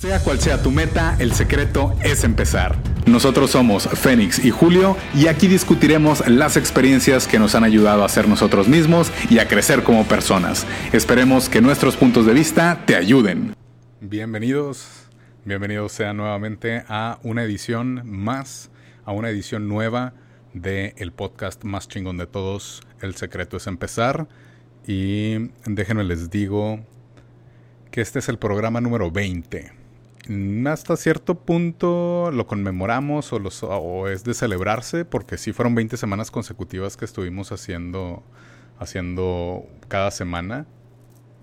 Sea cual sea tu meta, el secreto es empezar. Nosotros somos Fénix y Julio y aquí discutiremos las experiencias que nos han ayudado a ser nosotros mismos y a crecer como personas. Esperemos que nuestros puntos de vista te ayuden. Bienvenidos, bienvenidos sean nuevamente a una edición más, a una edición nueva de el podcast más chingón de todos, El secreto es empezar. Y déjenme les digo que este es el programa número 20 hasta cierto punto lo conmemoramos o, es de celebrarse, porque sí fueron 20 semanas consecutivas que estuvimos haciendo, haciendo cada semana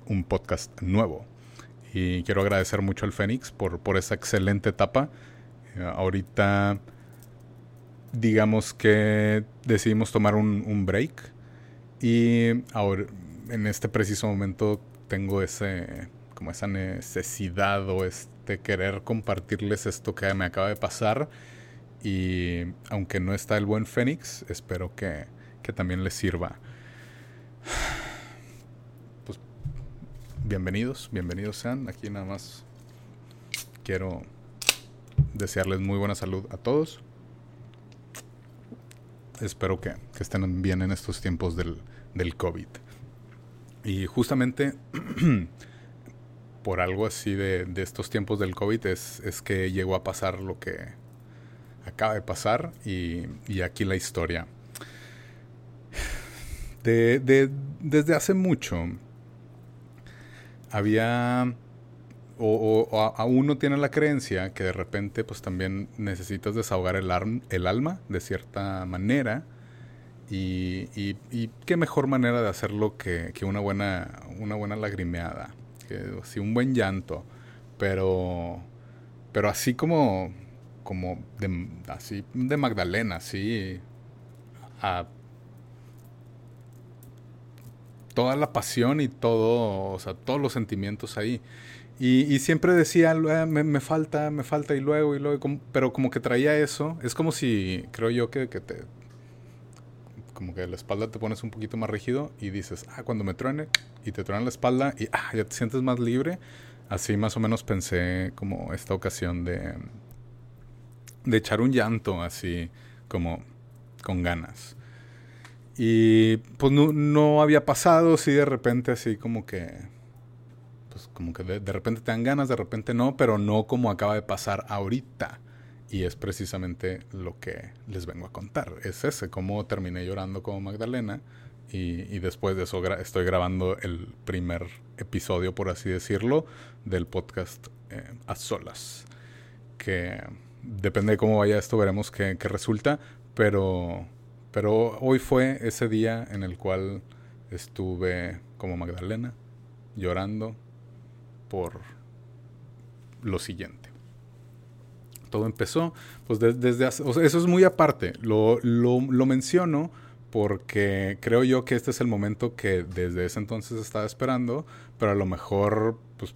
un podcast nuevo. Y quiero agradecer mucho al Fénix por, por esa excelente etapa. Eh, ahorita, digamos que decidimos tomar un, un break. Y ahora, en este preciso momento, tengo ese, como esa necesidad o este de querer compartirles esto que me acaba de pasar. Y aunque no está el buen Fénix, espero que, que también les sirva. Pues bienvenidos, bienvenidos sean. Aquí nada más quiero desearles muy buena salud a todos. Espero que, que estén bien en estos tiempos del, del COVID. Y justamente por algo así de, estos tiempos del COVID es, es, que llegó a pasar lo que acaba de pasar y, aquí la historia. De, desde hace mucho había o, o, aún uno tiene la creencia que de repente pues también necesitas desahogar el, el alma de cierta manera y, y, qué mejor manera de hacerlo que, que una, buena, una buena lagrimeada que sí, un buen llanto, pero, pero así como, como de, así de Magdalena, así, a toda la pasión y todo, o todos los sentimientos ahí. Y, siempre decía, me, me, falta, me falta y luego y luego, pero como que traía eso, es como si, creo yo que, que te, como que la espalda te pones un poquito más rígido y dices, ah, cuando me truene y te truena la espalda y ah, ya te sientes más libre. Así más o menos pensé como esta ocasión de, de echar un llanto así como con ganas. Y pues no, no había pasado, sí, de repente así como que, pues como que de, de repente te dan ganas, de repente no, pero no como acaba de pasar ahorita. Y es precisamente lo que les vengo a contar. Es ese, cómo terminé llorando como Magdalena. Y, después de eso estoy grabando el primer episodio, por así decirlo, del podcast eh, a solas. Que depende de cómo vaya esto, veremos qué, qué resulta. Pero, pero hoy fue ese día en el cual estuve como Magdalena llorando por lo siguiente todo empezó, pues desde hace, eso es muy aparte, lo, lo, menciono porque creo yo que este es el momento que desde ese entonces estaba esperando, pero a lo mejor pues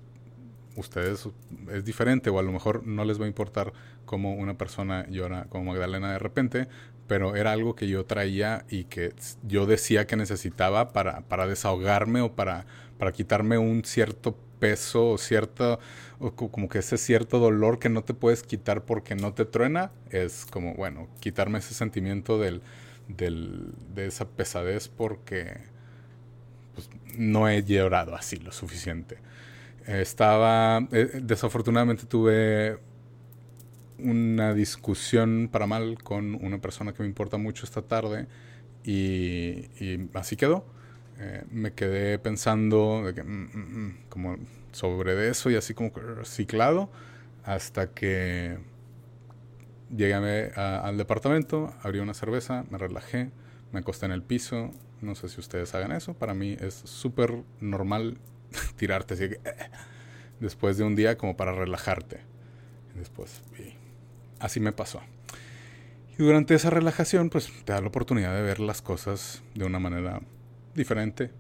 ustedes es diferente o a lo mejor no les va a importar cómo una persona llora como Magdalena de repente, pero era algo que yo traía y que yo decía que necesitaba para, para desahogarme o para, para quitarme un cierto peso o cierto, o como que ese cierto dolor que no te puedes quitar porque no te truena, es como, bueno, quitarme ese sentimiento del, del, de esa pesadez porque pues, no he llorado así lo suficiente. Estaba, eh, desafortunadamente tuve una discusión para mal con una persona que me importa mucho esta tarde y, y así quedó eh, me quedé pensando de que, mm, mm, mm, como sobre eso y así como reciclado hasta que llegué al departamento, abrí una cerveza, me relajé, me acosté en el piso. No sé si ustedes hagan eso. Para mí es súper normal tirarte así que, después de un día como para relajarte. después, así me pasó. Y durante esa relajación, pues te da la oportunidad de ver las cosas de una manera diferente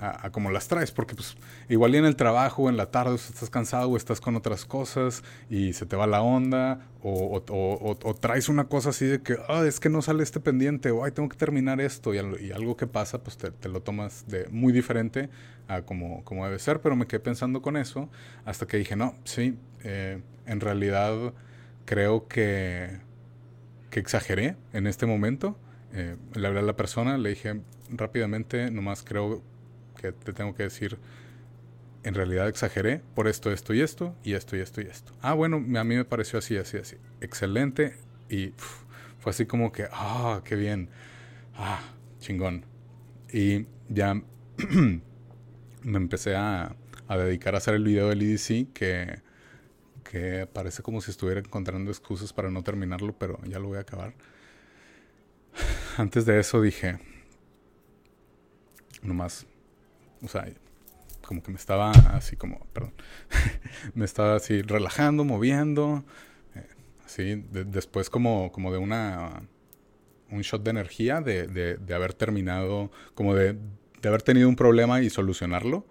a, como las traes, porque pues igual en el trabajo, en la tarde estás cansado o estás con otras cosas y se te va la onda, o, o, traes una cosa así de que, ah, es que no sale este pendiente, o ay, tengo que terminar esto, y, algo que pasa, pues te, lo tomas de muy diferente a como, como debe ser, pero me quedé pensando con eso hasta que dije, no, sí, eh, en realidad creo que, que exageré en este momento. Eh, le hablé a la persona, le dije rápidamente, nomás creo que te tengo que decir, en realidad exageré por esto, esto y esto, y esto y esto y esto. Ah, bueno, a mí me pareció así, así, así. Excelente. Y fue así como que, ah, qué bien. Ah, chingón. Y ya me empecé a, a, dedicar a hacer el video del EDC, que, que parece como si estuviera encontrando excusas para no terminarlo, pero ya lo voy a acabar. Antes de eso dije, nomás o sea, como que me estaba así como, perdón, me estaba así relajando, moviendo, eh, así, después como, como de una, un shot de energía de, de, haber terminado, como de, haber tenido un problema y solucionarlo,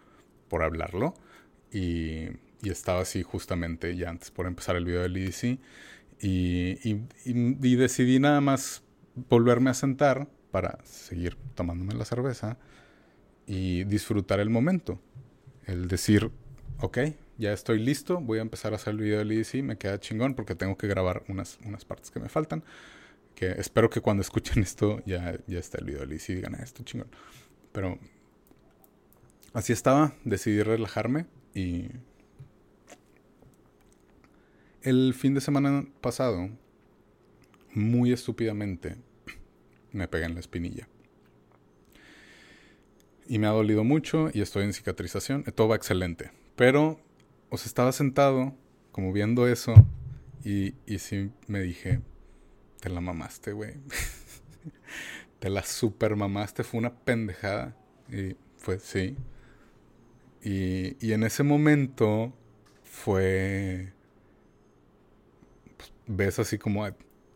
por hablarlo, y, y, estaba así justamente ya antes por empezar el video del EDC, y, y, y decidí nada más volverme a sentar para seguir tomándome la cerveza y disfrutar el momento. El decir, ok, ya estoy listo, voy a empezar a hacer el video del EDC, me queda chingón porque tengo que grabar unas, unas partes que me faltan. Que espero que cuando escuchen esto ya, ya está el video del EDC y digan, ah, esto chingón. Pero así estaba, decidí relajarme y el fin de semana pasado, muy estúpidamente, me pegué en la espinilla y me ha dolido mucho y estoy en cicatrización. Todo va excelente. Pero, os estaba sentado, como viendo eso, y, y sí me dije, te la mamaste, güey. te la super mamaste, fue una pendejada. Y fue, sí. Y, y en ese momento fue... Pues, ves así como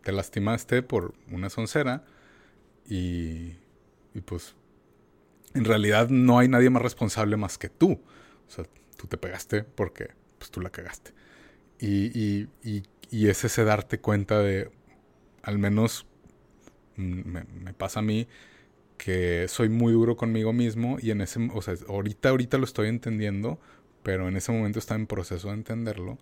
te lastimaste por una soncera y, y pues en realidad no hay nadie más responsable más que tú. O sea, tú te pegaste porque pues, tú la cagaste. Y, y, es ese darte cuenta de, al menos mm, me, me, pasa a mí, que soy muy duro conmigo mismo y en ese, o sea, ahorita, ahorita lo estoy entendiendo, pero en ese momento está en proceso de entenderlo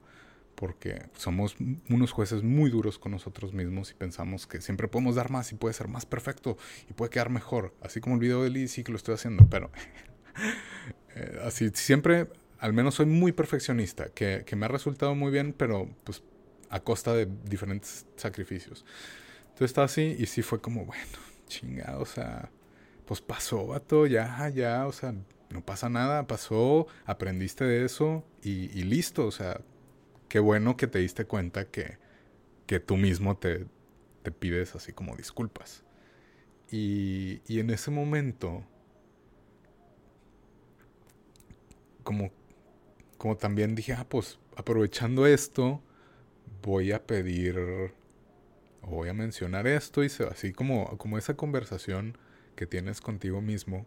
porque somos unos jueces muy duros con nosotros mismos y pensamos que siempre podemos dar más y puede ser más perfecto y puede quedar mejor, así como el video de Lee sí que lo estoy haciendo, pero eh, así siempre, al menos soy muy perfeccionista, que, que, me ha resultado muy bien, pero pues a costa de diferentes sacrificios. Entonces está así y sí fue como, bueno, chingado, o sea, pues pasó, vato, ya, ya, o sea, no pasa nada, pasó, aprendiste de eso y, y listo, o sea, qué bueno que te diste cuenta que, que tú mismo te, te, pides así como disculpas. Y, y en ese momento, como, como también dije, ah, pues aprovechando esto, voy a pedir voy a mencionar esto y se, así como, como esa conversación que tienes contigo mismo,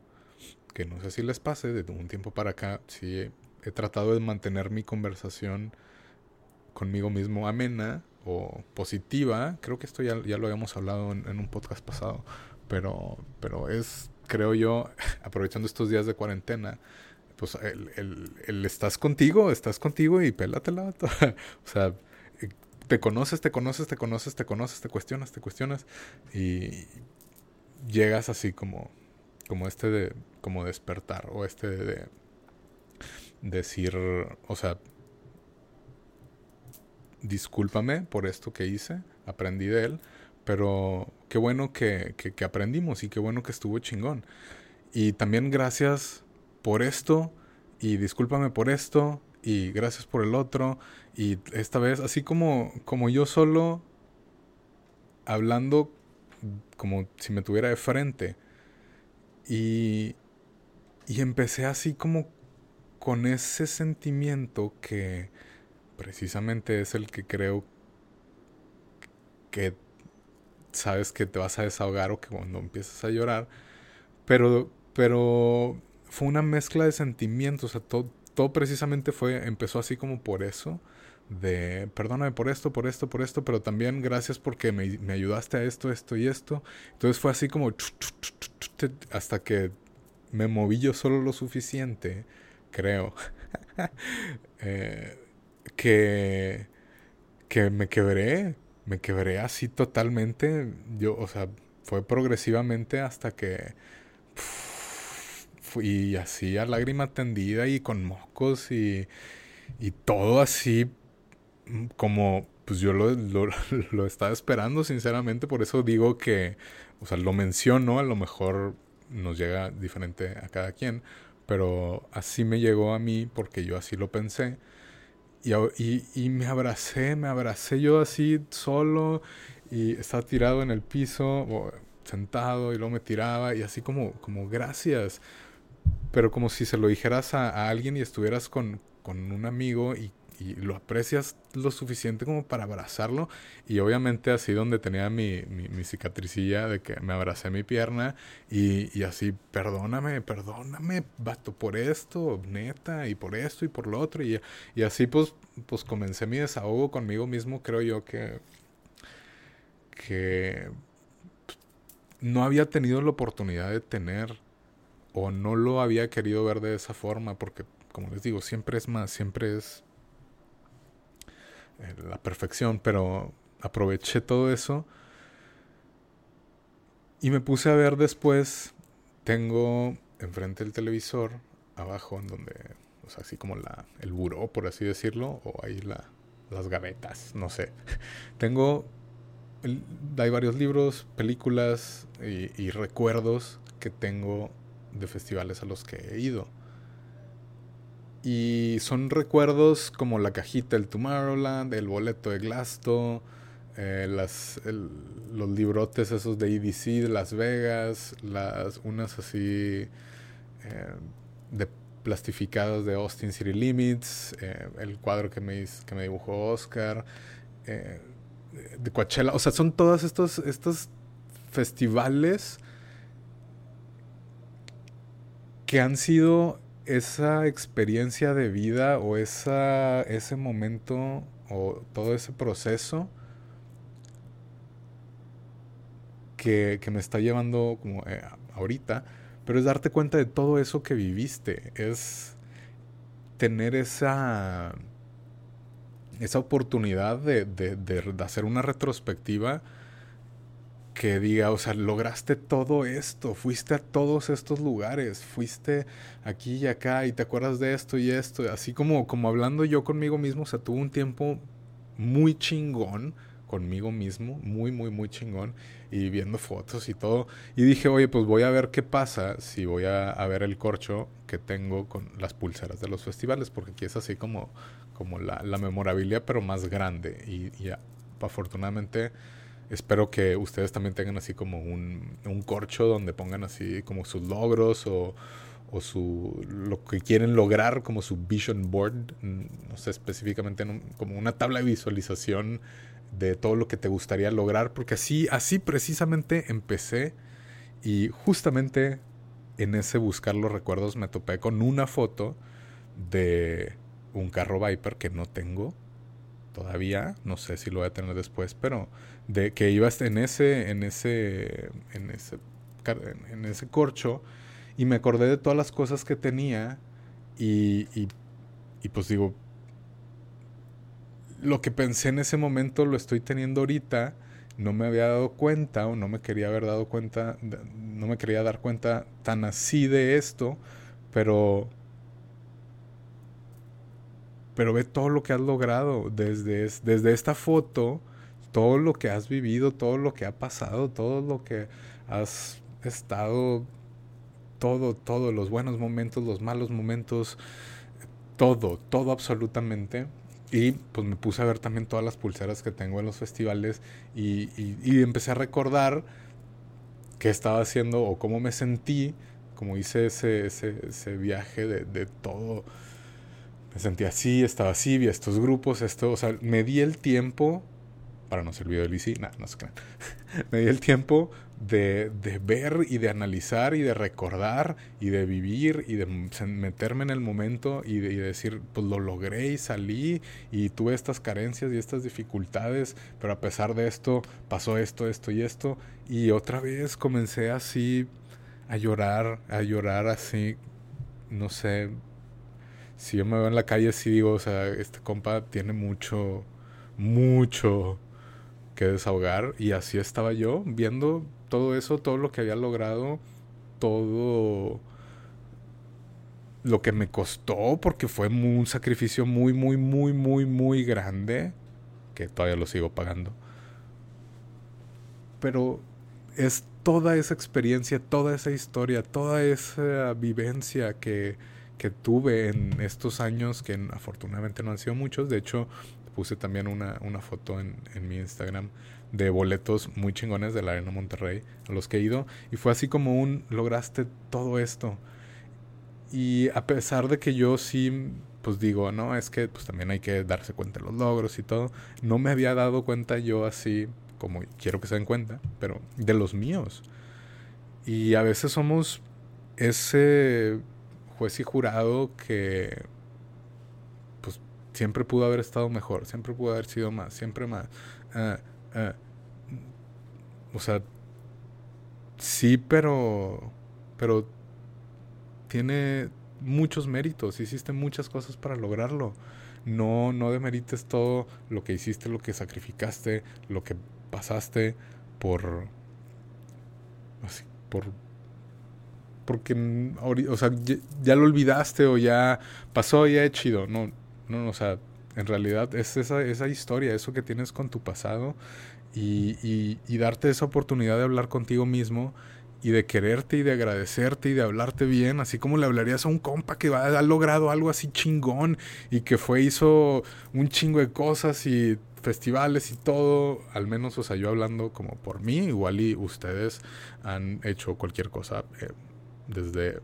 que no sé si les pase, de un tiempo para acá, sí he tratado de mantener mi conversación conmigo mismo amena o positiva. Creo que esto ya, ya lo habíamos hablado en, un podcast pasado, pero, pero es, creo yo, aprovechando estos días de cuarentena, pues el, el, estás contigo, estás contigo y pélatela. o sea, te conoces, te conoces, te conoces, te conoces, te cuestionas, te cuestionas y llegas así como, como este de, como despertar o este de decir, o sea, discúlpame por esto que hice, aprendí de él, pero qué bueno que, que, aprendimos y qué bueno que estuvo chingón. Y también gracias por esto y discúlpame por esto y gracias por el otro y esta vez así como como yo solo hablando como si me tuviera de frente y y empecé así como con ese sentimiento que precisamente es el que creo que sabes que te vas a desahogar o que cuando empiezas a llorar, pero, pero fue una mezcla de sentimientos, o sea, todo, todo precisamente fue, empezó así como por eso, de perdóname por esto, por esto, por esto, pero también gracias porque me, me ayudaste a esto, esto y esto. Entonces fue así como hasta que me moví yo solo lo suficiente, creo, eh, que, que me quebré, me quebré así totalmente. Yo, o sea, fue progresivamente hasta que fui así a lágrima tendida y con mocos y, y todo así mm, como pues yo lo, lo, lo, estaba esperando sinceramente, por eso digo que, o sea, lo menciono, a lo mejor nos llega diferente a cada quien, pero así me llegó a mí porque yo así lo pensé. Y, y, y me abracé, me abracé yo así solo y estaba tirado en el piso, sentado y luego me tiraba y así como, como gracias. Pero como si se lo dijeras a, a alguien y estuvieras con, con un amigo y y lo aprecias lo suficiente como para abrazarlo. Y obviamente así donde tenía mi, mi, cicatricilla de que me abracé mi pierna y, y, así, perdóname, perdóname, vato, por esto, neta, y por esto y por lo otro. Y, y así pues, pues comencé mi desahogo conmigo mismo, creo yo que, que no había tenido la oportunidad de tener o no lo había querido ver de esa forma porque como les digo, siempre es más, siempre es la perfección, pero aproveché todo eso y me puse a ver después, tengo enfrente el televisor, abajo en donde, o sea, así como la, el buró, por así decirlo, o ahí la, las gavetas, no sé. tengo, hay varios libros, películas y recuerdos que tengo de festivales a los que he ido. Y son recuerdos como la cajita del Tomorrowland, el boleto de Glasto, eh, los librotes esos de EDC de Las Vegas, las unas así eh, de plastificadas de Austin City Limits, eh, el cuadro que me, que me dibujó Oscar, de Coachella, o sea, son todos estos, estos festivales que han sido esa experiencia de vida o esa, ese momento o todo ese proceso que, que me está llevando como eh, ahorita, pero es darte cuenta de todo eso que viviste, es tener esa, esa oportunidad de, de, de hacer una retrospectiva que diga, o sea, lograste todo esto, fuiste a todos estos lugares, fuiste aquí y acá y te acuerdas de esto y esto, así como, como hablando yo conmigo mismo, o sea, tuve un tiempo muy chingón conmigo mismo, muy, muy, muy chingón, y viendo fotos y todo, y dije, oye, pues voy a ver qué pasa si voy a, ver el corcho que tengo con las pulseras de los festivales, porque aquí es así como, como la, la memorabilia, pero más grande, y, y afortunadamente espero que ustedes también tengan así como un, un corcho donde pongan así como sus logros o, o su lo que quieren lograr como su vision board, mm, no sé específicamente como una tabla de visualización de todo lo que te gustaría lograr, porque así así precisamente empecé y justamente en ese buscar los recuerdos me topé con una foto de un carro Viper que no tengo todavía, no sé si lo voy a tener después, pero de que ibas en ese, en ese, en ese, en ese corcho y me acordé de todas las cosas que tenía y, y, y pues digo, lo que pensé en ese momento lo estoy teniendo ahorita, no me había dado cuenta o no me quería haber dado cuenta, no me quería dar cuenta tan así de esto, pero pero ve todo lo que has logrado desde, desde esta foto, todo lo que has vivido, todo lo que ha pasado, todo lo que has estado, todo, todo, los buenos momentos, los malos momentos, todo, todo absolutamente. Y pues me puse a ver también todas las pulseras que tengo en los festivales y, y, empecé a recordar qué estaba haciendo o cómo me sentí, como hice ese, ese, ese viaje de, de todo me sentía así, estaba así, vi estos grupos, esto, o sea, me di el tiempo para no ser video del IC, nada, no se crean. me di el tiempo de, de, ver y de analizar y de recordar y de vivir y de meterme en el momento y de, decir, pues lo logré y salí y tuve estas carencias y estas dificultades, pero a pesar de esto pasó esto, esto y esto. Y otra vez comencé así a llorar, a llorar así, no sé, si yo me veo en la calle sí digo, o sea, este compa tiene mucho, mucho que desahogar y así estaba yo viendo todo eso, todo lo que había logrado, todo lo que me costó porque fue un sacrificio muy, muy, muy, muy, muy grande que todavía lo sigo pagando. Pero es toda esa experiencia, toda esa historia, toda esa vivencia que, que tuve en estos años, que afortunadamente no han sido muchos. De hecho, puse también una, una foto en, en, mi Instagram de boletos muy chingones de la Arena Monterrey a los que he ido. Y fue así como un, lograste todo esto. Y a pesar de que yo sí, pues digo, no, es que pues también hay que darse cuenta de los logros y todo. No me había dado cuenta yo así, como quiero que se den cuenta, pero de los míos. Y a veces somos ese juez y jurado que pues siempre pudo haber estado mejor, siempre pudo haber sido más, siempre más. Uh, uh, o sea, sí, pero pero tiene muchos méritos, hiciste muchas cosas para lograrlo. No, no demerites todo lo que hiciste, lo que sacrificaste, lo que pasaste por, así, por porque, o sea, ya, lo olvidaste o ya pasó, ya es chido. No, no, o sea, en realidad es esa, esa historia, eso que tienes con tu pasado y, y, y, darte esa oportunidad de hablar contigo mismo y de quererte y de agradecerte y de hablarte bien, así como le hablarías a un compa que ha, ha logrado algo así chingón y que fue, hizo un chingo de cosas y festivales y todo, al menos, o sea, yo hablando como por mí, igual y ustedes han hecho cualquier cosa. Eh, desde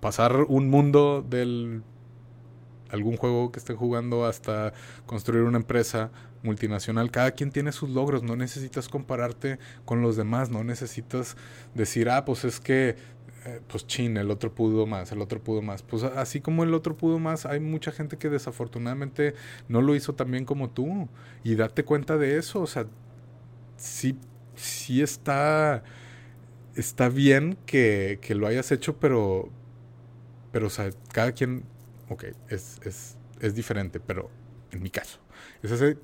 pasar un mundo del algún juego que estén jugando hasta construir una empresa multinacional. Cada quien tiene sus logros, no necesitas compararte con los demás, no necesitas decir, ah, pues es que, eh, pues chin, el otro pudo más, el otro pudo más. Pues así como el otro pudo más, hay mucha gente que desafortunadamente no lo hizo tan bien como tú. Y date cuenta de eso, o sea, sí, sí está está bien que, que, lo hayas hecho, pero, pero, cada quien, ok, es, es, es diferente, pero en mi caso, es ese,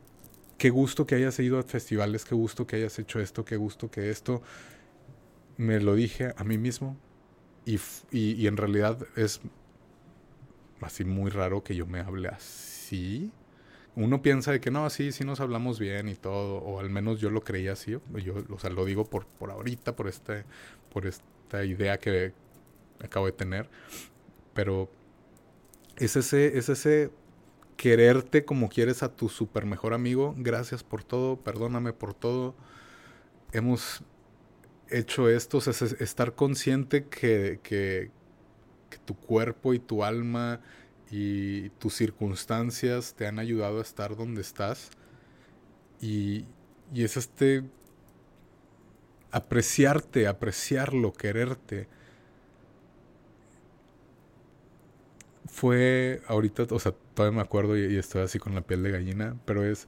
qué gusto que hayas ido a festivales, qué gusto que hayas hecho esto, qué gusto que esto, me lo dije a mí mismo y, y en realidad es así muy raro que yo me hable así uno piensa de que no, sí, sí nos hablamos bien y todo, o al menos yo lo creía así, yo, o sea, lo digo por, por ahorita, por, este, por esta idea que acabo de tener, pero es ese, es ese quererte como quieres a tu super mejor amigo, gracias por todo, perdóname por todo, hemos hecho esto, es estar consciente que, que, que tu cuerpo y tu alma y tus circunstancias te han ayudado a estar donde estás. Y, y es este apreciarte, apreciarlo, quererte. Fue ahorita, o sea, todavía me acuerdo y, y estoy así con la piel de gallina, pero es...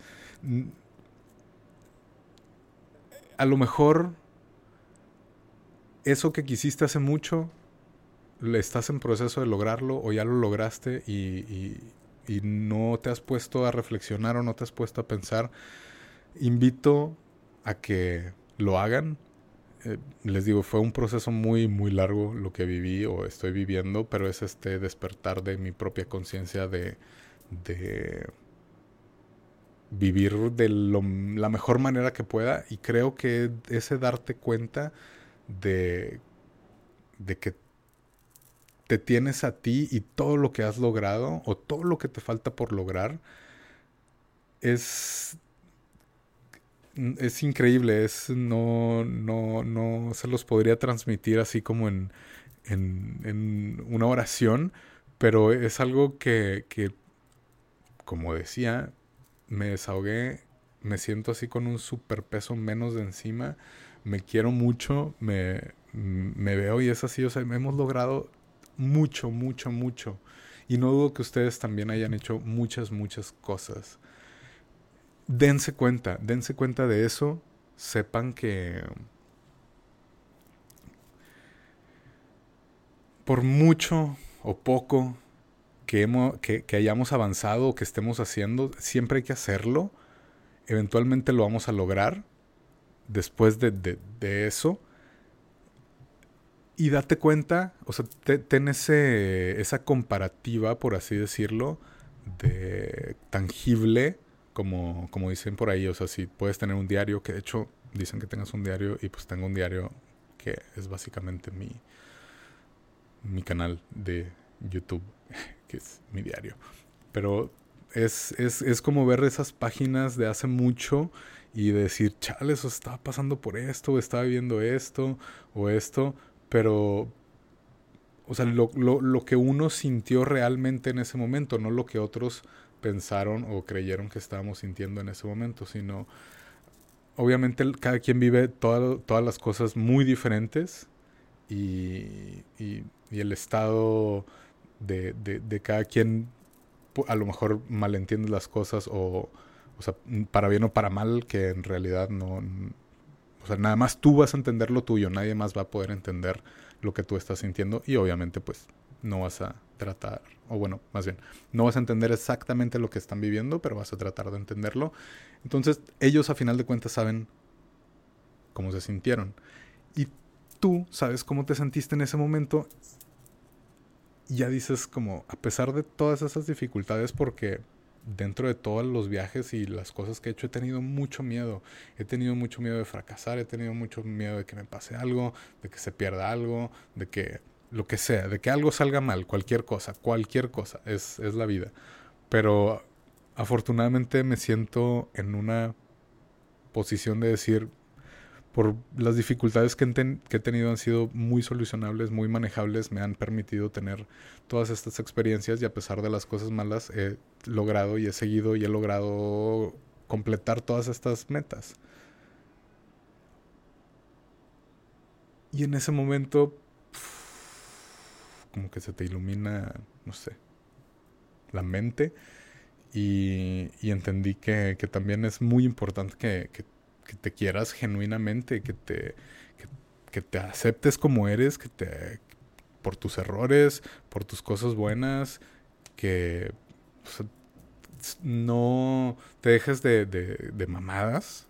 A lo mejor eso que quisiste hace mucho estás en proceso de lograrlo o ya lo lograste y, y, no te has puesto a reflexionar o no te has puesto a pensar, invito a que lo hagan. Eh, les digo, fue un proceso muy, muy largo lo que viví o estoy viviendo, pero es este despertar de mi propia conciencia de, de vivir de la mejor manera que pueda y creo que ese darte cuenta de, de que te tienes a ti y todo lo que has logrado o todo lo que te falta por lograr es es increíble, es no no no se los podría transmitir así como en en, en una oración, pero es algo que, que como decía, me desahogué me siento así con un superpeso menos de encima, me quiero mucho, me, me veo y es así, o sea, hemos logrado mucho, mucho, mucho. Y no dudo que ustedes también hayan hecho muchas, muchas cosas. Dense cuenta, dense cuenta de eso, sepan que por mucho o poco que, hemos, que, hayamos avanzado o que estemos haciendo, siempre hay que hacerlo. Eventualmente lo vamos a lograr después de, de, eso. Y date cuenta, o sea, ten ese, esa comparativa, por así decirlo, de tangible, como, como dicen por ahí. O sea, si puedes tener un diario, que de hecho dicen que tengas un diario, y pues tengo un diario que es básicamente mi, mi canal de YouTube, que es mi diario. Pero es, es, es como ver esas páginas de hace mucho y decir, chales, o estaba pasando por esto, o estaba viendo esto, o esto, pero, o sea, lo, lo, lo, que uno sintió realmente en ese momento, no lo que otros pensaron o creyeron que estábamos sintiendo en ese momento, sino, obviamente, cada quien vive todas las cosas muy diferentes y, y, el estado de, de, cada quien a lo mejor malentiende las cosas o, o sea, para bien o para mal, que en realidad no... O sea, nada más tú vas a entender lo tuyo, nadie más va a poder entender lo que tú estás sintiendo y obviamente pues no vas a tratar, o bueno, más bien, no vas a entender exactamente lo que están viviendo, pero vas a tratar de entenderlo. Entonces ellos a final de cuentas saben cómo se sintieron. Y tú sabes cómo te sentiste en ese momento. Y ya dices como, a pesar de todas esas dificultades, porque dentro de todos los viajes y las cosas que he hecho he tenido mucho miedo. He tenido mucho miedo de fracasar, he tenido mucho miedo de que me pase algo, de que se pierda algo, de que lo que sea, de que algo salga mal, cualquier cosa, cualquier cosa, es, es la vida. Pero afortunadamente me siento en una posición de decir, por las dificultades que, he tenido han sido muy solucionables, muy manejables, me han permitido tener todas estas experiencias y a pesar de las cosas malas he logrado y he seguido y he logrado completar todas estas metas. Y en ese momento, como que se te ilumina, no sé, la mente y, entendí que, también es muy importante que, que te quieras genuinamente, que te, que, te aceptes como eres, que te por tus errores, por tus cosas buenas, que no te dejes de, de, mamadas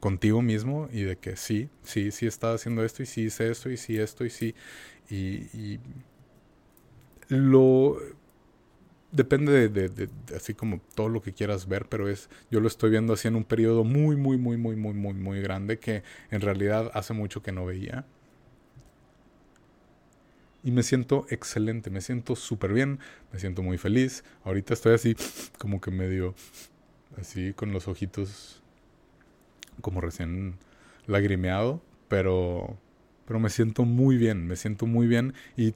contigo mismo y de que sí, sí, sí estaba haciendo esto y sí hice esto y sí esto y sí. Y lo depende de, así como todo lo que quieras ver, pero es yo lo estoy viendo así en un periodo muy muy muy muy muy muy muy grande que en realidad hace mucho que no veía. Y me siento excelente, me siento súper bien, me siento muy feliz. Ahorita estoy así como que medio así con los ojitos como recién lagrimeado, pero pero me siento muy bien, me siento muy bien y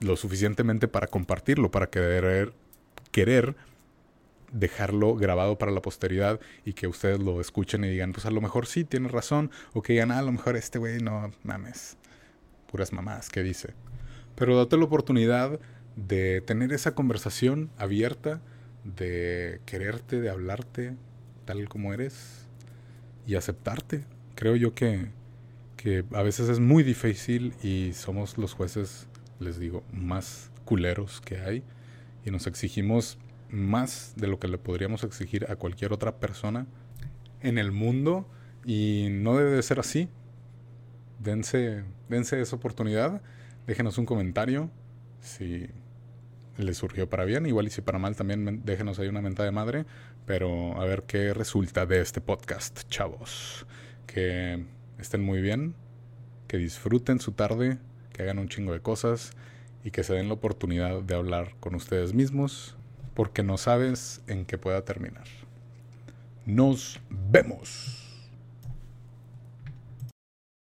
lo suficientemente para compartirlo, para querer, querer dejarlo grabado para la posteridad y que ustedes lo escuchen y digan, pues a lo mejor sí, tiene razón, o que digan, ah, a lo mejor este güey no mames, puras mamás, ¿qué dice? Pero date la oportunidad de tener esa conversación abierta, de quererte, de hablarte tal como eres y aceptarte. Creo yo que, que a veces es muy difícil y somos los jueces les digo, más culeros que hay y nos exigimos más de lo que le podríamos exigir a cualquier otra persona en el mundo y no debe de ser así. Dense, dense esa oportunidad, déjenos un comentario si les surgió para bien, igual y si para mal también déjenos ahí una mentada de madre, pero a ver qué resulta de este podcast, chavos. Que estén muy bien, que disfruten su tarde, que hagan un chingo de cosas y que se den la oportunidad de hablar con ustedes mismos porque no sabes en qué pueda terminar. Nos vemos.